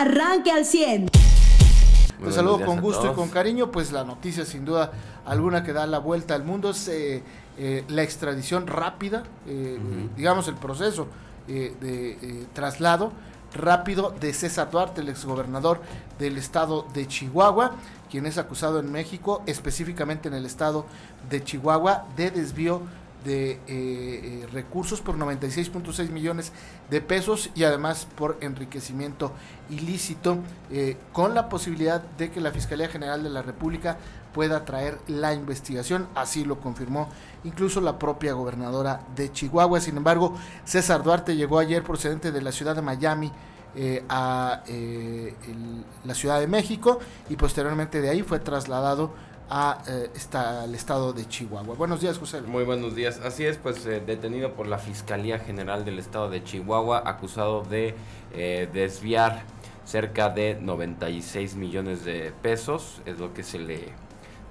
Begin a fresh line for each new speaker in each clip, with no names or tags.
arranque al 100.
Te saludo con gusto y con cariño, pues la noticia sin duda alguna que da la vuelta al mundo es eh, eh, la extradición rápida, eh, digamos el proceso de traslado rápido de César Duarte, el exgobernador del estado de Chihuahua, quien es acusado en México, específicamente en el estado de Chihuahua, de desvío de eh, eh, recursos por 96.6 millones de pesos y además por enriquecimiento ilícito, eh, con la posibilidad de que la Fiscalía General de la República pueda traer la investigación, así lo confirmó incluso la propia gobernadora de Chihuahua. Sin embargo, César Duarte llegó ayer procedente de la ciudad de Miami, a la Ciudad de México y posteriormente de ahí fue trasladado a, eh, al estado de Chihuahua. Buenos días, José.
Muy buenos días. Así es, pues eh, detenido por la Fiscalía General del estado de Chihuahua, acusado de eh, desviar cerca de 96 millones de pesos, es lo que se le,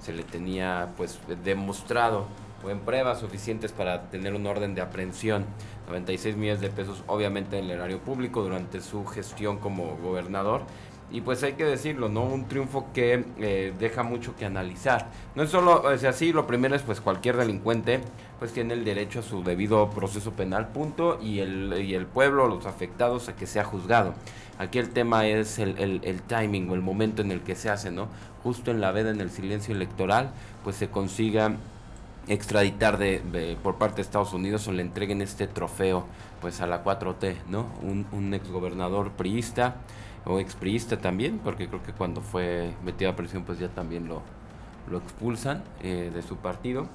se le tenía pues demostrado o en pruebas suficientes para tener un orden de aprehensión. 96 millones de pesos obviamente en el erario público durante su gestión como gobernador y pues hay que decirlo, ¿no? Un triunfo que eh, deja mucho que analizar. No es solo, o sea, lo primero es pues cualquier delincuente pues tiene el derecho a su debido proceso penal, punto, y el, y el pueblo, los afectados, a que sea juzgado. Aquí el tema es el, el, timing o el momento en el que se hace, ¿no? Justo en la veda, en el silencio electoral, pues se consiga extraditar de, por parte de Estados Unidos o le entreguen este trofeo pues a la 4T, ¿no? Un, un exgobernador priista o expriista también, porque creo que cuando fue metido a prisión pues ya también lo, lo expulsan eh, de su partido.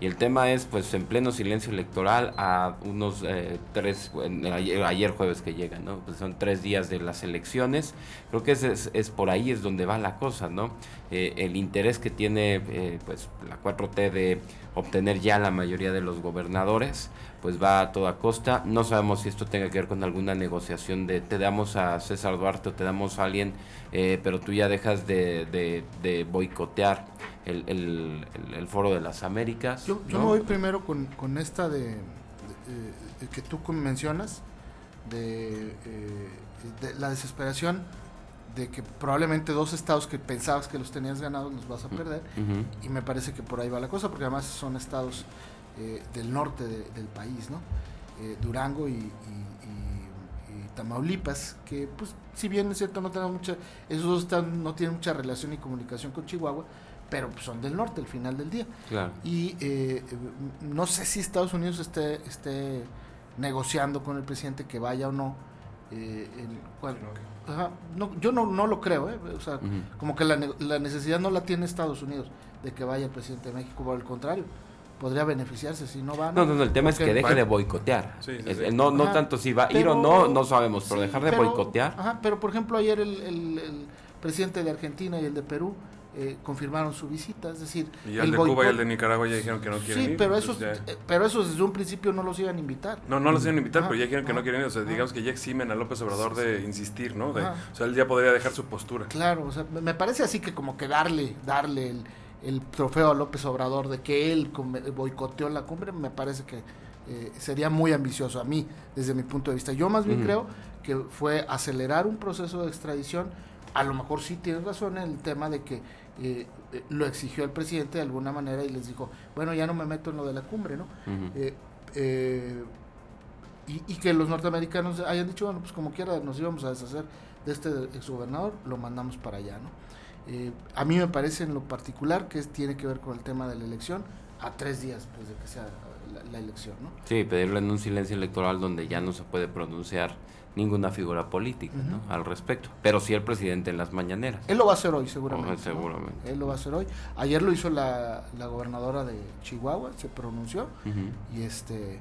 Y el tema es, pues, en pleno silencio electoral, a unos eh, tres, ayer, jueves que llegan, ¿no? Pues son tres días de las elecciones. Creo que es, es, por ahí es donde va la cosa, ¿no? Eh, el interés que tiene, eh, pues, la 4T de obtener ya la mayoría de los gobernadores, pues va a toda costa. No sabemos si esto tenga que ver con alguna negociación de te damos a César Duarte o te damos a alguien, pero tú ya dejas de, de, de boicotear el, el, Foro de las Américas.
Yo, me voy primero con, con esta de, que tú mencionas, de, eh, de, la desesperación de que probablemente dos estados que pensabas que los tenías ganados los vas a perder y me parece que por ahí va la cosa porque además son estados eh, del norte del país, ¿no? Eh, Durango y, y, Tamaulipas, que pues si bien es cierto no tenemos mucha, esos dos estados no tienen mucha relación y comunicación con Chihuahua, pero son del norte al final del día. Y eh, no sé si Estados Unidos esté, esté negociando con el presidente que vaya o no. Eh, yo no, no lo creo, eh, o sea, como que la, la, necesidad no la tiene Estados Unidos de que vaya el presidente de México, por el contrario, podría beneficiarse si no va.
No, no, no el tema es que deje de boicotear. no no tanto si va a ir o no, no sabemos, pero dejar de boicotear.
Ajá, pero por ejemplo ayer el, el, el presidente de Argentina y el de Perú eh, confirmaron su visita, es decir...
Y el, de Cuba y el de Nicaragua ya dijeron que no quieren
ir. Sí, pero, esos, eh, pero esos desde un principio no los iban a invitar.
No, no los iban a invitar, pero ya dijeron que no quieren ir. O sea, digamos que ya eximen a López Obrador de insistir, ¿no? De, o sea, él ya podría dejar su postura.
Claro, o sea, me parece así que como que darle, darle el, trofeo a López Obrador de que él boicoteó la cumbre, me parece que eh, sería muy ambicioso a mí, desde mi punto de vista. Yo más bien creo que fue acelerar un proceso de extradición. A lo mejor sí tienes razón en el tema de que eh, eh, lo exigió el presidente de alguna manera y les dijo, bueno, ya no me meto en lo de la cumbre, ¿no? Eh, y, que los norteamericanos hayan dicho, bueno, pues como quiera nos íbamos a deshacer de este exgobernador, lo mandamos para allá, ¿no? A mí me parece en lo particular que es, tiene que ver con el tema de la elección a tres días pues, de que sea la, elección, ¿no?
Sí, pedirle en un silencio electoral donde ya no se puede pronunciar ninguna figura política al respecto, pero sí el presidente en las mañaneras.
Él lo va a hacer hoy seguramente.
seguramente.
Él lo va a hacer hoy. Ayer lo hizo la, la gobernadora de Chihuahua, se pronunció y este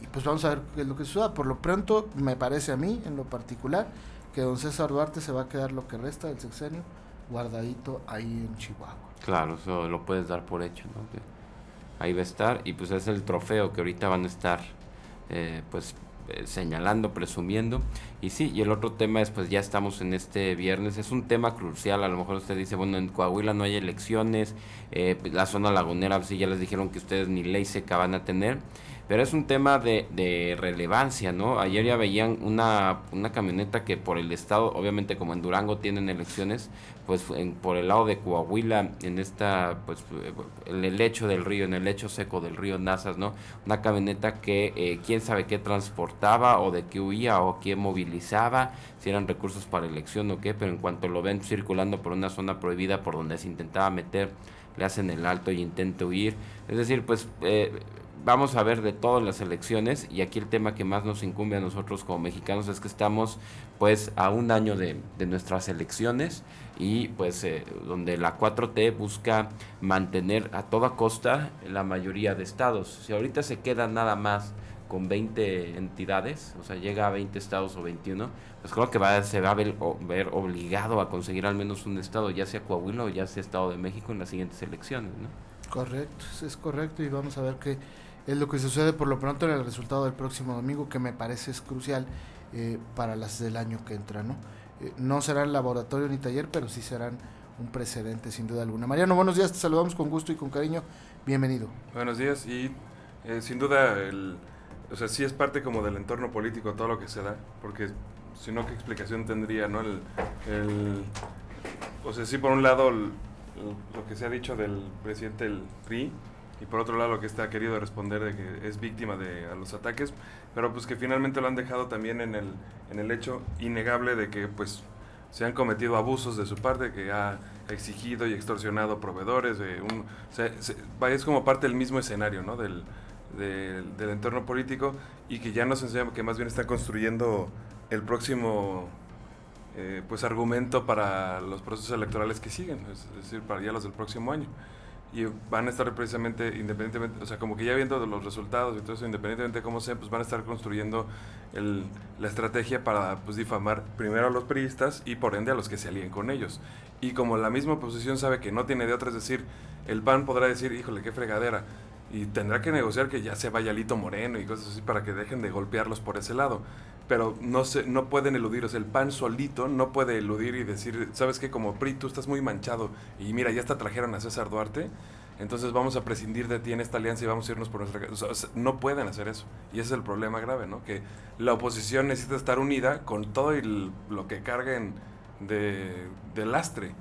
y, pues vamos a ver qué es lo que suceda. Por lo pronto me parece a mí en lo particular que don César Duarte se va a quedar lo que resta del sexenio guardadito ahí en Chihuahua.
Claro, eso lo puedes dar por hecho, ¿no? ahí va a estar y pues es el trofeo que ahorita van a estar eh, pues eh, señalando, presumiendo. Y sí, y el otro tema es, pues ya estamos en este viernes, es un tema crucial, a lo mejor usted dice, bueno, en Coahuila no hay elecciones, eh, la zona lagunera, sí, ya les dijeron que ustedes ni ley seca van a tener, pero es un tema de, de relevancia, ¿no? Ayer ya veían una, una camioneta que por el estado, obviamente como en Durango tienen elecciones, pues en, por el lado de Coahuila, en esta, pues en el lecho del río, en el lecho seco del río Nazas, ¿no? Una camioneta que eh, quién sabe qué transportaba o de qué huía o qué movilizaba, si eran recursos para elección o qué, pero en cuanto lo ven circulando por una zona prohibida por donde se intentaba meter, le hacen el alto y intenta huir. Es decir, pues eh, vamos a ver de todas las elecciones y aquí el tema que más nos incumbe a nosotros como mexicanos es que estamos pues a un año de, nuestras elecciones y pues eh, donde la 4T busca mantener a toda costa la mayoría de estados. Si ahorita se queda nada más con 20 entidades, o sea, llega a 20 estados o 21, pues creo que va, se va a ver, ver, obligado a conseguir al menos un estado, ya sea Coahuila o ya sea Estado de México en las siguientes elecciones, ¿no?
Correcto, es correcto y vamos a ver qué es lo que sucede por lo pronto en el resultado del próximo domingo, que me parece es crucial eh, para las del año que entra, ¿no? Eh, no serán laboratorio ni taller, pero sí serán un precedente sin duda alguna. Mariano, buenos días, te saludamos con gusto y con cariño, bienvenido.
Buenos días y eh, sin duda el, o sea, sí es parte como del entorno político todo lo que se da, porque si no, ¿qué explicación tendría, no? El, o sea, sí, por un lado, lo que se ha dicho del presidente del PRI, y por otro lado lo que está querido responder de que es víctima de a los ataques, pero pues que finalmente lo han dejado también en el, en el hecho innegable de que pues se han cometido abusos de su parte, que ha exigido y extorsionado proveedores, de un, es como parte del mismo escenario ¿no? del, del, entorno político y que ya nos enseña que más bien están construyendo el próximo eh, pues argumento para los procesos electorales que siguen, es decir, para ya los del próximo año y van a estar precisamente independientemente, o sea, como que ya viendo los resultados y todo eso, independientemente de cómo sea, pues van a estar construyendo la estrategia para pues, difamar primero a los periodistas y por ende a los que se alíen con ellos. Y como la misma oposición sabe que no tiene de otra, es decir, el PAN podrá decir, híjole, qué fregadera, y tendrá que negociar que ya se vaya Lito Moreno y cosas así para que dejen de golpearlos por ese lado pero no se, no pueden eludir, el PAN solito no puede eludir y decir, ¿sabes qué? Como PRI, tú estás muy manchado y mira, ya hasta trajeron a César Duarte, entonces vamos a prescindir de ti en esta alianza y vamos a irnos por nuestra... O no pueden hacer eso. Y ese es el problema grave, ¿no? Que la oposición necesita estar unida con todo lo que carguen de, de lastre.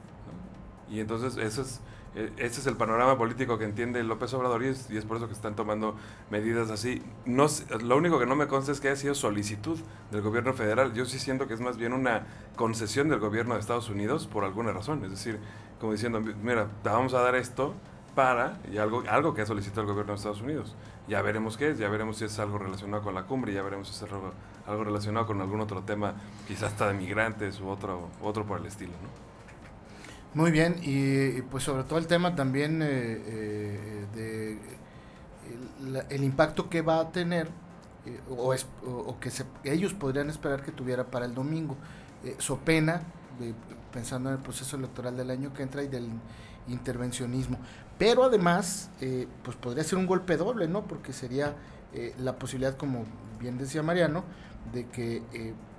Y entonces eso es ese es el panorama político que entiende López Obrador y es, por eso que están tomando medidas así. No, lo único que no me consta es que haya sido solicitud del gobierno federal. Yo sí siento que es más bien una concesión del gobierno de Estados Unidos por alguna razón. Es decir, como diciendo, mira, te vamos a dar esto para, y algo, algo que ha solicitado el gobierno de Estados Unidos. Ya veremos qué es, ya veremos si es algo relacionado con la cumbre, ya veremos si es algo, algo relacionado con algún otro tema, quizás hasta de migrantes u otro, otro por el estilo, ¿no?
Muy bien, y, pues sobre todo el tema también eh, eh, de el, impacto que va a tener eh, o, es, o, que ellos podrían esperar que tuviera para el domingo. so pena, pensando en el proceso electoral del año que entra y del intervencionismo. Pero además, pues podría ser un golpe doble, ¿no? Porque sería la posibilidad, como bien decía Mariano, de que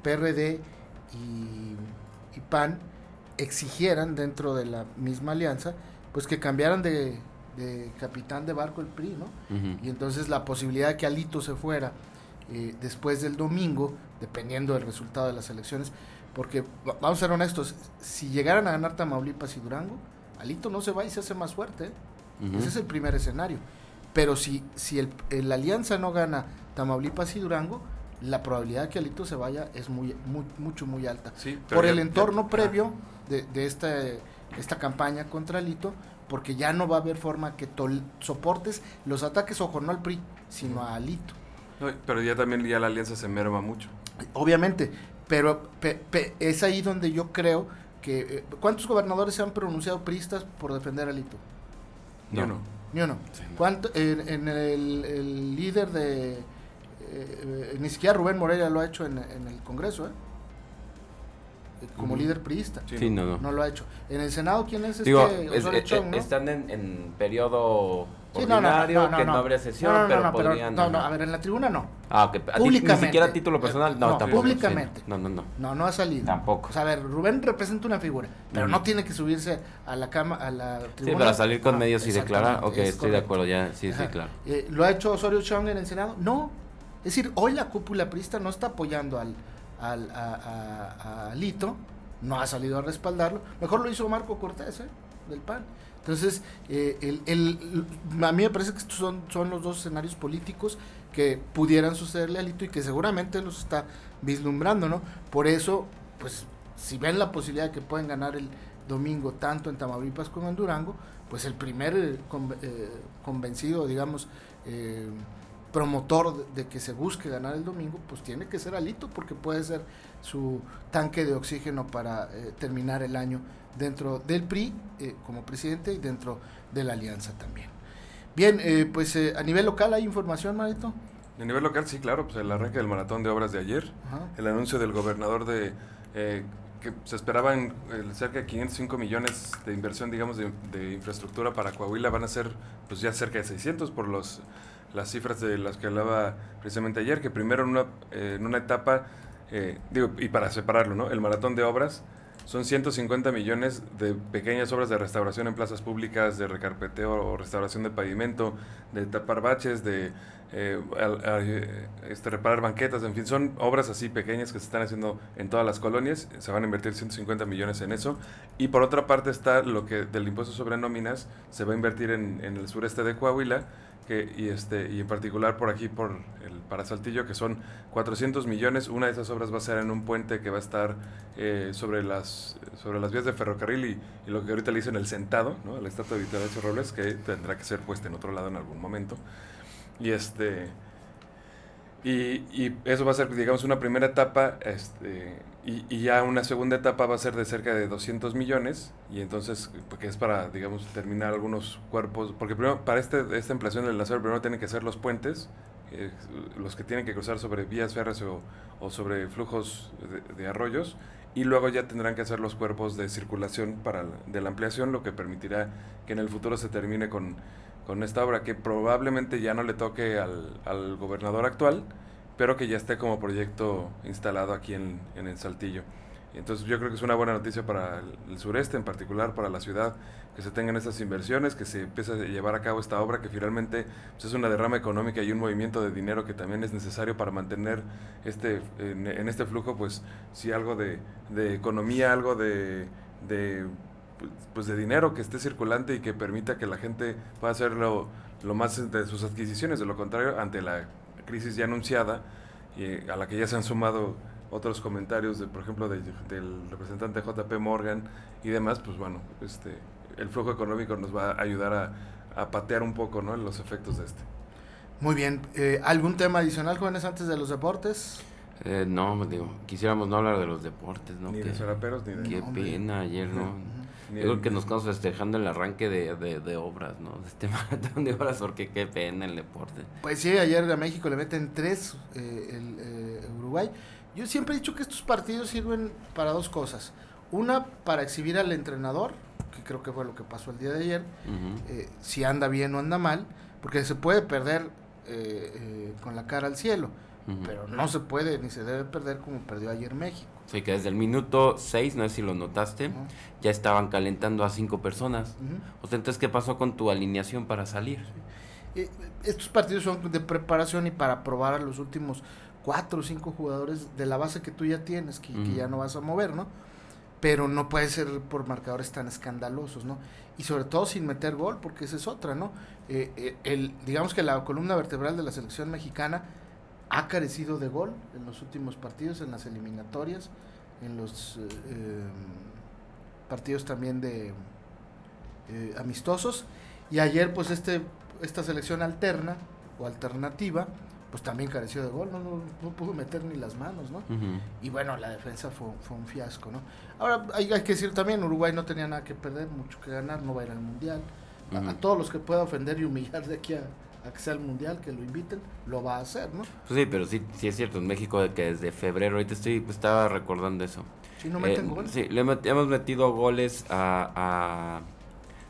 PRD y PAN exigieran dentro de la misma alianza, pues que cambiaran de, capitán de barco el PRI, ¿no? Y entonces la posibilidad de que Alito se fuera eh, después del domingo, dependiendo del resultado de las elecciones, porque vamos a ser honestos, si llegaran a ganar Tamaulipas y Durango, Alito no se va y se hace más fuerte. ¿eh? Ese es el primer escenario. Pero si, si el, la alianza no gana Tamaulipas y Durango, la probabilidad de que Alito se vaya es muy, mucho, muy alta. Por el entorno previo de, de esta, esta campaña contra Alito, porque ya no va a haber forma que soportes los ataques, ojo, no al PRI, sino a Alito.
pero ya también ya la alianza se merma mucho.
Obviamente, pero es ahí donde yo creo que... Eh, ¿Cuántos gobernadores se han pronunciado priistas por defender a Alito?
Ni uno.
Ni uno. ¿Cuánto, en, el, líder de... Eh, eh, ni siquiera Rubén Moreira lo ha hecho en, en el Congreso, ¿eh? Como líder priista.
no,
lo ha hecho. En el Senado, ¿quién es
este? Digo, están en, periodo ordinario, que no, habría sesión, pero podrían...
no, no, a ver, en la tribuna no.
Ah, ok. Públicamente. Ni siquiera a título personal, no, tampoco.
Públicamente.
No, no, no.
No, no ha salido.
Tampoco.
O sea, a ver, Rubén representa una figura, pero no tiene que subirse a la cama, a la
tribuna. Sí, para salir con medios y declarar, ok, estoy de acuerdo, ya, sí, sí, claro.
Eh, ¿Lo ha hecho Osorio Chong en el Senado? No. Es decir, hoy la cúpula prista no está apoyando al, al a, Lito, no ha salido a respaldarlo. Mejor lo hizo Marco Cortés, ¿eh? del PAN. Entonces, eh, el, el, a mí me parece que son, son los dos escenarios políticos que pudieran sucederle a Lito y que seguramente los está vislumbrando, ¿no? Por eso, pues, si ven la posibilidad de que pueden ganar el domingo tanto en Tamaulipas como en Durango, pues el primer eh, eh, convencido, digamos, promotor de, que se busque ganar el domingo, pues tiene que ser Alito, porque puede ser su tanque de oxígeno para terminar el año dentro del PRI eh, como presidente y dentro de la alianza también. Bien, eh, pues eh, a nivel local hay información, Marito.
A nivel local, sí, claro, pues el arranque del maratón de obras de ayer, el anuncio del gobernador de que se esperaban cerca de 505 millones de inversión, digamos, de, infraestructura para Coahuila, van a ser pues ya cerca de 600 por los las cifras de las que hablaba precisamente ayer, que primero en una, en una etapa, digo, y para separarlo, ¿no? El maratón de obras son 150 millones de pequeñas obras de restauración en plazas públicas, de recarpeteo o restauración de pavimento, de tapar baches, de eh, este, reparar banquetas, en fin, son obras así pequeñas que se están haciendo en todas las colonias, se van a invertir 150 millones en eso. Y por otra parte está lo que del impuesto sobre nóminas se va a invertir en, en el sureste de Coahuila, y, este, y en particular por aquí, por el para Saltillo, que son 400 millones. Una de esas obras va a ser en un puente que va a estar eh, sobre, las, sobre las vías de ferrocarril y, lo que ahorita le dicen el sentado, ¿no? el estatua de Vitalicio Robles, que tendrá que ser puesta en otro lado en algún momento. Y este y, y, eso va a ser, digamos, una primera etapa, este, y, y, ya una segunda etapa va a ser de cerca de 200 millones, y entonces, porque es para, digamos, terminar algunos cuerpos, porque primero, para este, esta ampliación del lanzador, primero tienen que ser los puentes, eh, los que tienen que cruzar sobre vías férreas o, o sobre flujos de, arroyos, y luego ya tendrán que hacer los cuerpos de circulación para de la ampliación, lo que permitirá que en el futuro se termine con con esta obra que probablemente ya no le toque al, al gobernador actual, pero que ya esté como proyecto instalado aquí en, en el Saltillo. Entonces yo creo que es una buena noticia para el, sureste, en particular para la ciudad, que se tengan estas inversiones, que se empiece a llevar a cabo esta obra, que finalmente pues, es una derrama económica y un movimiento de dinero que también es necesario para mantener este en, en este flujo, pues si algo de, de economía, algo de, de pues de dinero que esté circulante y que permita que la gente pueda hacer lo, más de sus adquisiciones. De lo contrario, ante la crisis ya anunciada y a la que ya se han sumado otros comentarios, de, por ejemplo, del representante JP Morgan y demás, pues bueno, este, el flujo económico nos va a ayudar a, patear un poco ¿no? los efectos de este.
Muy bien. Eh, ¿Algún tema adicional, jóvenes, antes de los deportes?
Eh, no, digo, quisiéramos no hablar de los deportes, ¿no?
Ni de ni de...
Qué pena ayer, ¿no? Yo creo que nos estamos festejando el arranque de, de, obras, ¿no? De este maratón de obras, porque qué pena el deporte.
Pues sí, ayer a México le meten tres eh, el, eh, Uruguay. Yo siempre he dicho que estos partidos sirven para dos cosas. Una, para exhibir al entrenador, que creo que fue lo que pasó el día de ayer, eh, si anda bien o anda mal, porque se puede perder con la cara al cielo, pero no se puede ni se debe perder como perdió ayer México.
Sí, que desde el minuto 6, no sé si lo notaste, ya estaban calentando a cinco personas. O sea, entonces, ¿qué pasó con tu alineación para salir?
Eh, estos partidos son de preparación y para probar a los últimos cuatro o cinco jugadores de la base que tú ya tienes, que, ya no vas a mover, ¿no? Pero no puede ser por marcadores tan escandalosos, ¿no? Y sobre todo sin meter gol, porque esa es otra, ¿no? Eh, eh, el, digamos que la columna vertebral de la selección mexicana ha carecido de gol en los últimos partidos, en las eliminatorias, en los eh, em, partidos también de eh, amistosos. Y ayer, pues, este, esta selección alterna o alternativa, pues también careció de gol, no, no, pudo meter ni las manos, ¿no? Y bueno, la defensa fue, fue un fiasco, ¿no? Ahora hay, hay, que decir también, Uruguay no tenía nada que perder, mucho que ganar, no va a ir al Mundial. a, todos los que pueda ofender y humillar de aquí a, a que sea el mundial, que lo inviten, lo va a hacer, ¿no?
Pues sí, pero sí, sí es cierto, en México que desde febrero, ahorita estoy, pues, estaba recordando eso.
Sí, no meten eh, goles.
Sí, le hemos metido goles a,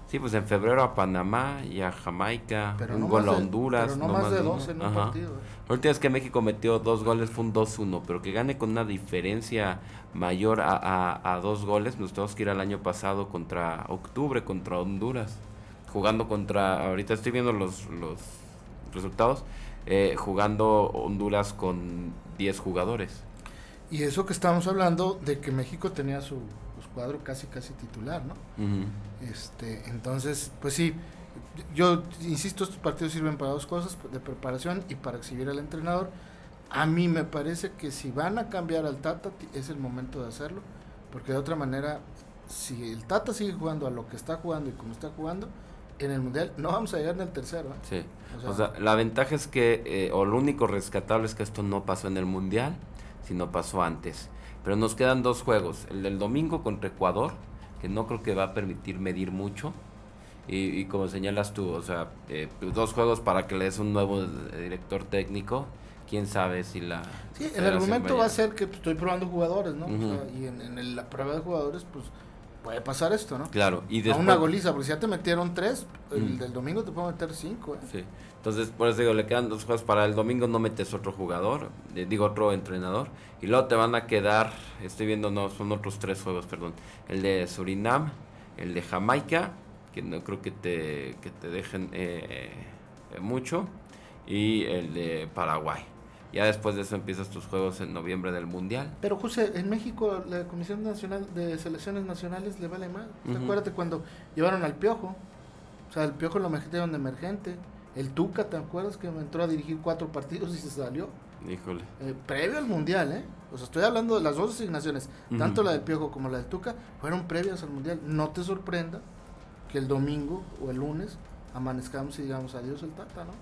Sí, pues en febrero a Panamá y a Jamaica, un gol a Honduras.
no, más, de dos en un partido. Eh.
La última vez que México metió dos goles fue un 2-1, pero que gane con una diferencia mayor a, dos goles, nos tenemos que ir al año pasado contra octubre, contra Honduras, jugando contra, ahorita estoy viendo los, los resultados, eh, jugando Honduras con 10 jugadores.
Y eso que estamos hablando de que México tenía su cuadro casi casi titular, ¿no? este, entonces, pues sí, yo insisto, estos partidos sirven para dos cosas, de preparación y para exhibir al entrenador. A mí me parece que si van a cambiar al Tata es el momento de hacerlo, porque de otra manera, si el Tata sigue jugando a lo que está jugando y como está jugando, en el Mundial no vamos a llegar en el tercero.
¿eh? Sí, o sea, la ventaja es que, eh, o lo único rescatable es que esto no pasó en el Mundial, sino pasó antes. Pero nos quedan dos juegos. El del domingo contra Ecuador, que no creo que va a permitir medir mucho. Y, como señalas tú, o sea, eh, pues, dos juegos para que le des un nuevo director técnico. Quién sabe si la.
Sí, el argumento va a ser que estoy probando jugadores, ¿no? y en, la prueba de jugadores, pues puede pasar esto, ¿no?
Claro, y después...
A una goliza, porque si ya te metieron tres, el del domingo te puedo meter cinco, ¿eh?
Sí. Entonces, por eso digo, le quedan dos juegos para el domingo, no metes otro jugador, eh, digo otro entrenador, y luego te van a quedar, estoy viendo, no, son otros tres juegos, perdón, el de Surinam, el de Jamaica, que no creo que te, que te dejen eh, eh, mucho, y el de Paraguay. Ya después de eso empiezas tus juegos en noviembre del Mundial.
Pero José, en México la Comisión Nacional de Selecciones Nacionales le vale mal. Acuérdate cuando llevaron al Piojo. O sea, el Piojo lo metieron de emergente. El Tuca, ¿te acuerdas que entró a dirigir cuatro partidos y se salió?
Híjole.
Eh, previo al Mundial, ¿eh? O sea, estoy hablando de las dos asignaciones, tanto la del Piojo como la del Tuca, fueron previas al Mundial. No te sorprenda que el domingo o el lunes amanezcamos y digamos adiós el Tata, ¿no?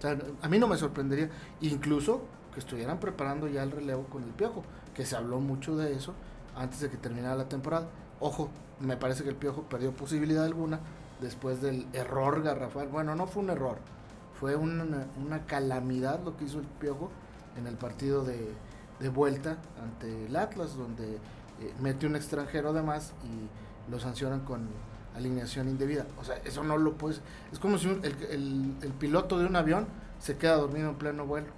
O sea, a mí no me sorprendería, incluso que estuvieran preparando ya el relevo con el Piojo, que se habló mucho de eso antes de que terminara la temporada. Ojo, me parece que el Piojo perdió posibilidad alguna después del error garrafal. Bueno, no fue un error, fue una, una calamidad lo que hizo el Piojo en el partido de, de vuelta ante el Atlas, donde eh, mete un extranjero además y lo sancionan con alineación indebida. O sea, eso no lo puedes... Es como si el, el, el, piloto de un avión se queda dormido en pleno vuelo.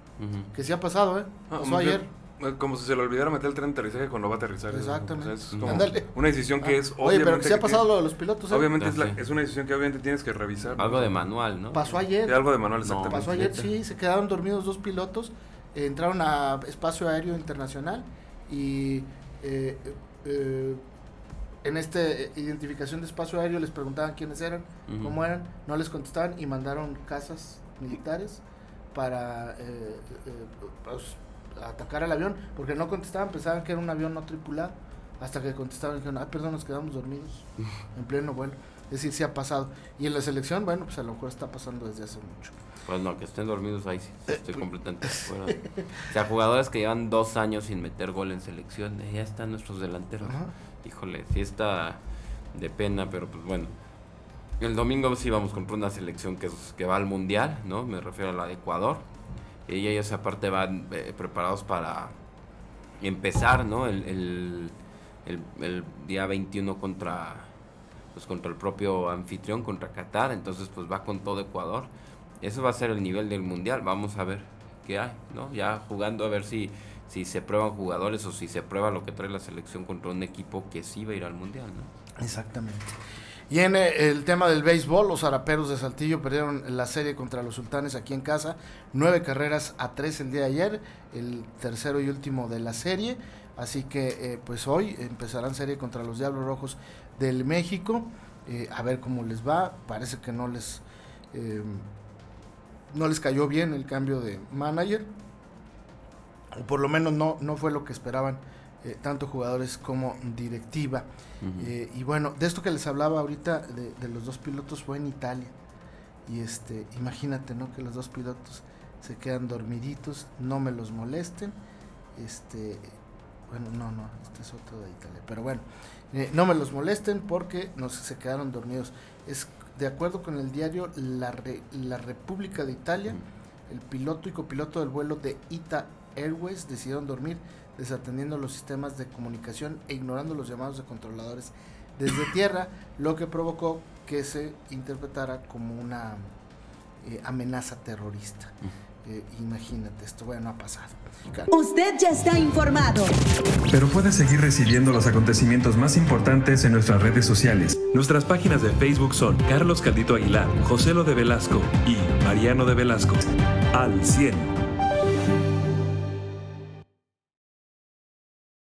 Que sí ha pasado, ¿eh? Ah, Pasó ayer.
Eh, como si se le olvidara meter el tren de aterrizaje cuando va a aterrizar.
Exactamente.
es como una decisión que ah, es
Oye, pero que se ha pasado lo de los pilotos.
¿eh? Obviamente es, es, una decisión que obviamente tienes que revisar.
Algo de manual, ¿no?
Pasó ayer.
algo de manual, exactamente.
pasó ayer, sí, se quedaron dormidos dos pilotos, entraron a espacio aéreo internacional y eh, eh, en esta identificación de espacio aéreo les preguntaban quiénes eran, cómo eran, no les contestaban y mandaron casas militares para pues, atacar al avión, porque no contestaban, pensaban que era un avión no tripulado, hasta que contestaban y dijeron, ah, perdón, nos quedamos dormidos en pleno vuelo. Es decir, sí ha pasado. Y en la selección, bueno, pues a lo mejor está pasando desde hace mucho.
Pues no, que estén dormidos ahí sí, estoy completamente de O sea, jugadores que llevan dos años sin meter gol en selección, ya están nuestros delanteros. Híjole, sí está de pena, pero pues bueno. El domingo sí vamos contra una selección que, que va al mundial, ¿no? Me refiero a la de Ecuador y ellos aparte van eh, preparados para empezar, ¿no? El, día 21 contra, pues contra el propio anfitrión, contra Qatar, entonces pues va con todo Ecuador. Eso va a ser el nivel del mundial, vamos a ver qué hay, ¿no? Ya jugando a ver si, si se prueban jugadores o si se prueba lo que trae la selección contra un equipo que sí va a ir al mundial, ¿no?
Exactamente. Y en eh, el tema del béisbol, los araperos de Saltillo perdieron la serie contra los sultanes aquí en casa, nueve carreras a tres el día de ayer, el tercero y último de la serie. Así que eh, pues hoy empezarán serie contra los Diablos Rojos del México. Eh, a ver cómo les va. Parece que no les no les cayó bien el cambio de manager. O por lo menos no, no fue lo que esperaban eh, tanto jugadores como directiva. Eh, y bueno, de esto que les hablaba ahorita de, los dos pilotos fue en Italia. Y este, imagínate, ¿no? Que los dos pilotos se quedan dormiditos, no me los molesten. Este, bueno, no, no, este es otro de Italia, pero bueno, eh, no me los molesten porque no se quedaron dormidos. Es de acuerdo con el diario La, La República de Italia, el piloto y copiloto del vuelo de Ita Airways decidieron dormir desatendiendo los sistemas de comunicación e ignorando los llamados de controladores desde tierra, lo que provocó que se interpretara como una eh, amenaza terrorista. Eh, imagínate, esto bueno, ha pasado.
Usted ya está informado.
Pero puede seguir recibiendo los acontecimientos más importantes en nuestras redes sociales.
Nuestras páginas de Facebook son Carlos Caldito Aguilar, José Lo de Velasco y Mariano de Velasco. Al 100.